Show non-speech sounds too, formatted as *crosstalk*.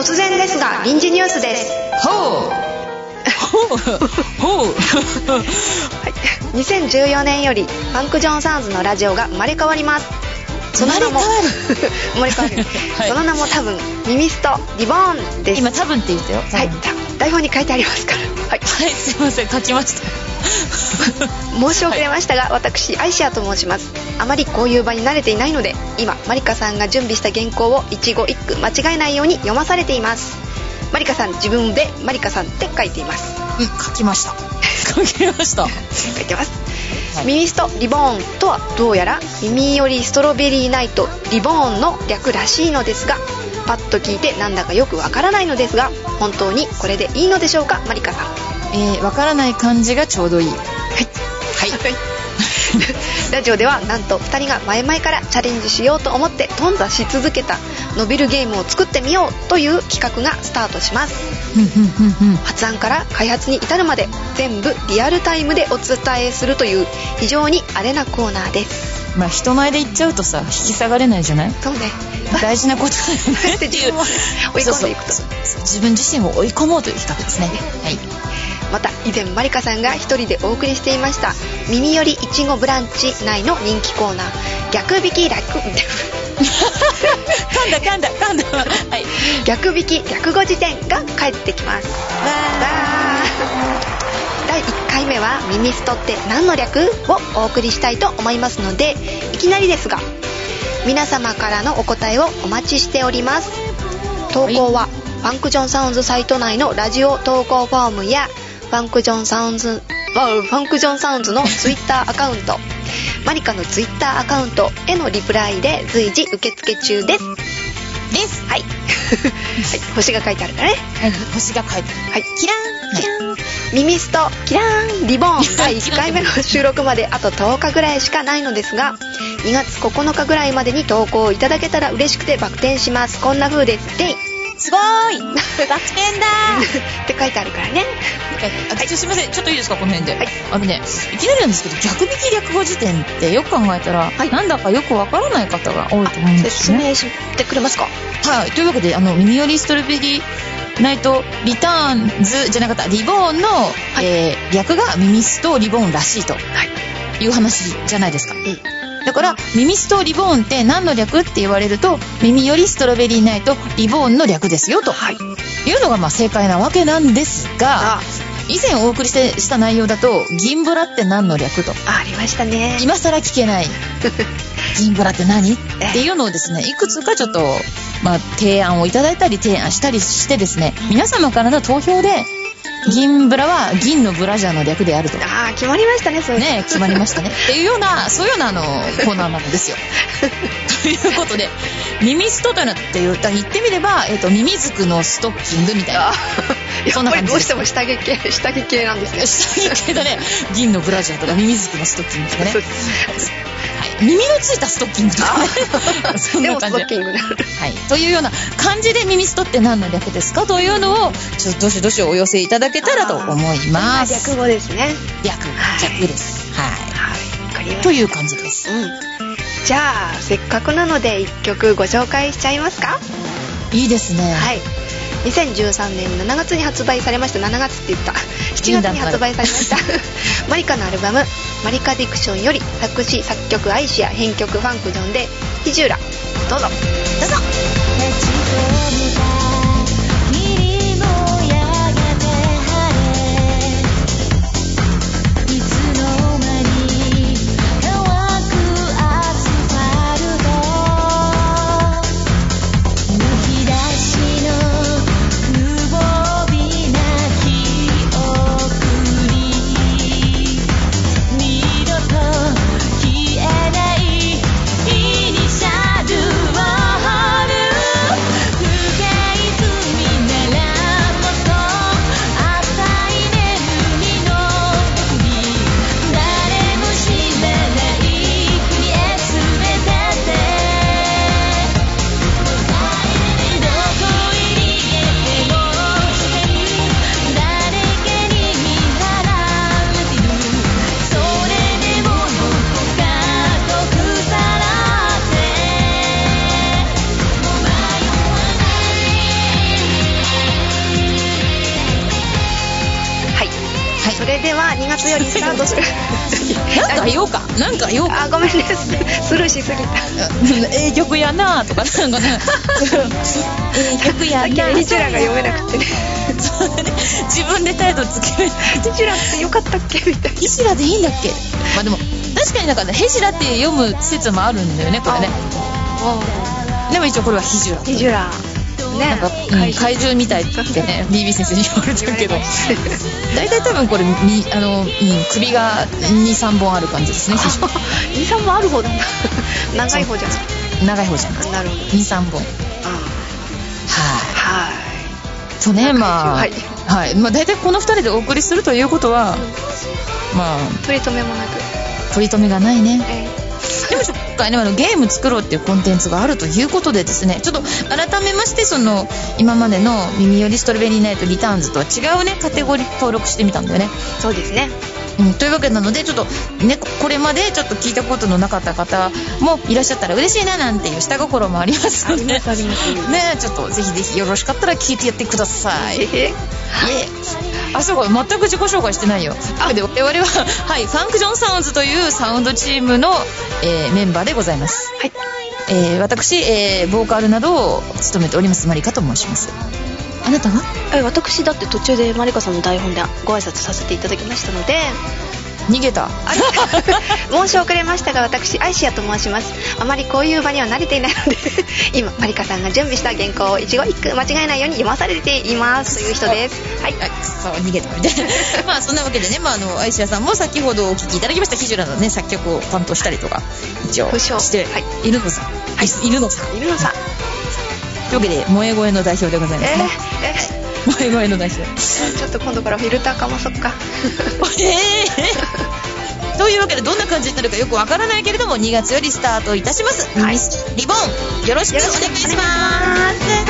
突然ですが臨時ニュースです。ほう。*laughs* ほう。ほう。はい、2014年よりファンク・ジョン・サウンズのラジオが生まれ変わります。その名も生まれ変わる、はい。その名も多分ミミストリボーンです。今多分って言ったよ。はい。台本に書いてありますからはい。はいすいません書きました。*laughs* 申し遅れましたが、私アイシアと申します。あまりこういう場に慣れていないので今マリカさんが準備した原稿を一語一句間違えないように読まされています。マリカさん自分でマリカさんって書いています。うん *laughs* 書きました。書きました。書いてます、はい。ミミストリボーンとはどうやら耳よりストロベリーナイトリボーンの略らしいのですがパッと聞いてなんだかよくわからないのですが本当にこれでいいのでしょうか？マリカさん。えー、わからない感じがちょうどいい。はい。はい。*laughs* ラジオではなんと2人が前々からチャレンジしようと思って頓挫し続けた伸びるゲームを作ってみようという企画がスタートします。発案から開発に至るまで全部リアルタイムでお伝えするという非常にアレなコーナーですまあ人前で言っちゃうとさ引き下がれないじゃない？そうね。大事なことだよね。*laughs* って自分を追い込んでいくと。そうそう。そう自分自身を追い込もうという企画ですね。はい。また以前マリカさんが一人でお送りしていました「耳よりいちごブランチ」内の人気コーナー「逆引き楽 *laughs*」噛んだ噛んだ噛んだ。はい。逆引き逆語辞典が帰ってきます。わー。第1回目は「耳ストって何の略?」をお送りしたいと思いますのでいきなりですが皆様からのお答えをお待ちしております。投稿はファンクジョンサウンズサイト内のラジオ投稿フォームやファンクジョンサウンズファンクジョンサウンズのツイッターアカウントマリカのツイッターアカウントへのリプライで随時受付中です。です。はい、はい、星が書いてあるからね。はい星が書いてはいキラーンキラーンミミストキラーンリボーン第1回目の収録まであと10日ぐらいしかないのですが2月9日ぐらいまでに投稿いただけたら嬉しくてバク転します。こんな風ですでいっすごーい。バク転だ *laughs* て書いてあるからね。ーあちょっとすいません。ちょっといいですかこの辺で、はい。あのねいきなりなんですけど逆引き略語辞典ってよく考えたら、はい。なんだかよくわからない方が多いと思うんですよね。説明してくれますか？はい。というわけであの耳寄りストロベリーナイトリターンズじゃなかったリボーンの、い。えー略がミミスとリボーンらしいとはい。いう話じゃないですか。うんだから、ミミストリボーンって何の略って言われると、耳よりストロベリーナイトリボーンの略ですよ、と。はいいうのがまあ正解なわけなんですが、あ。以前お送りしてした内容だと、銀ブラって何の略と、あありましたね。今更聞けない、*laughs* 銀ブラって何？っていうのをですね、いくつかちょっと、まあ、提案をいただいたり提案したりしてですね、皆様からの投票で、銀ブラは銀のブラジャーの略であると。ああ決まりましたねそれね、決まりましたね。っていうような、そういうようなあの、コーナーなんですよ。*laughs* ということで、耳ストというのって言った言ってみれば、えっ、と、ミミズクのストッキングみたいな。そんな感じどうしても下着系下着系なんですね下着系だね、銀のブラジャーとかミミズクのストッキングとかね。耳のついたストッキングとかね。そんな感じで。トッキングはい。というような感じで耳ストって何の略ですか？というのを、ちょっとどしどしお寄せいただけたらと思います。略語ですね略、はい略です。ははいわかりまい。したという感じです。うんじゃあせっかくなので1曲ご紹介しちゃいますか？いいですね。はい2013年7月に発売されました7月って言った7月に発売されました。マリカのアルバム「マリカディクション」より作詞作曲アイシア編曲ファンクジョンで「ヒジューラ」どうぞ。どうぞ月よりスタートするなんか言おうか。なんか言おうか。あごめんね。ススルーしすぎた。ええ曲やなとかなんかね。*laughs* ええ曲やなエリチュラが読めなくて。ね自分でタイトルつける。エリチュラってよかったっけ？みたいな。ヘシラでいいんだっけ？まあでも確かになんかねヘシラって読む説もあるんだよねこれね。でも一応これはヒジュラ。エリチュラね。なんか、うん、怪獣みたいってね BB 先生に言われてるけど。*laughs* 大体多分これみあの、うん、首が23本ある感じですね。ヒジュラ23もある方だ。*laughs* 長い方じゃん。長い方じゃなくてなるほど。23本。あはい。はい。そうねまあはい。はい。まあ大体この2人でお送りするということはまあ取り留めもなく。取り留めがないね。えでも今回ねあのゲーム作ろうっていうコンテンツがあるということでですねちょっと改めましてその今までの「耳よりストロベリーナイトリターンズ」とは違うねカテゴリー登録してみたんだよね、ーそうですね。うん、というわけなのでちょっとねここれまでちょっと聞いたことのなかった方もいらっしゃったら嬉しいななんていう下心もありますので。ねあります。ちょっとぜひぜひよろしかったら聞いてやってください。えーあそうか全く自己紹介してないよ。あで我々は、はい、ファンクジョンサウンズというサウンドチームの、えーメンバーでございます、はい。えー私、えーボーカルなどを務めておりますマリカと申します。あなたは？え私だって途中でマリカさんの台本でご挨拶させていただきましたので逃げた。*laughs* 申し遅れましたが私アイシアと申します。あまりこういう場には慣れていないので *laughs* 今マリカさんが準備した原稿を一語一句間違えないように読まされています。という人です。はい。はい、そう逃げたみたいな。*laughs* まあそんなわけでね、まあ、あのアイシアさんも先ほどお聴きいただきましたヒジュラのね作曲を担当したりとか一応してはい。いるのさ、い、いるのさいるのさというわけで萌え声の代表でございますえねー、萌え声の代表えちょっと今度からフィルターかまそっか。*laughs* えー。というわけでどんな感じになるかよくわからないけれども2月よりスタートいたします、はい。リボンよろしくお願いします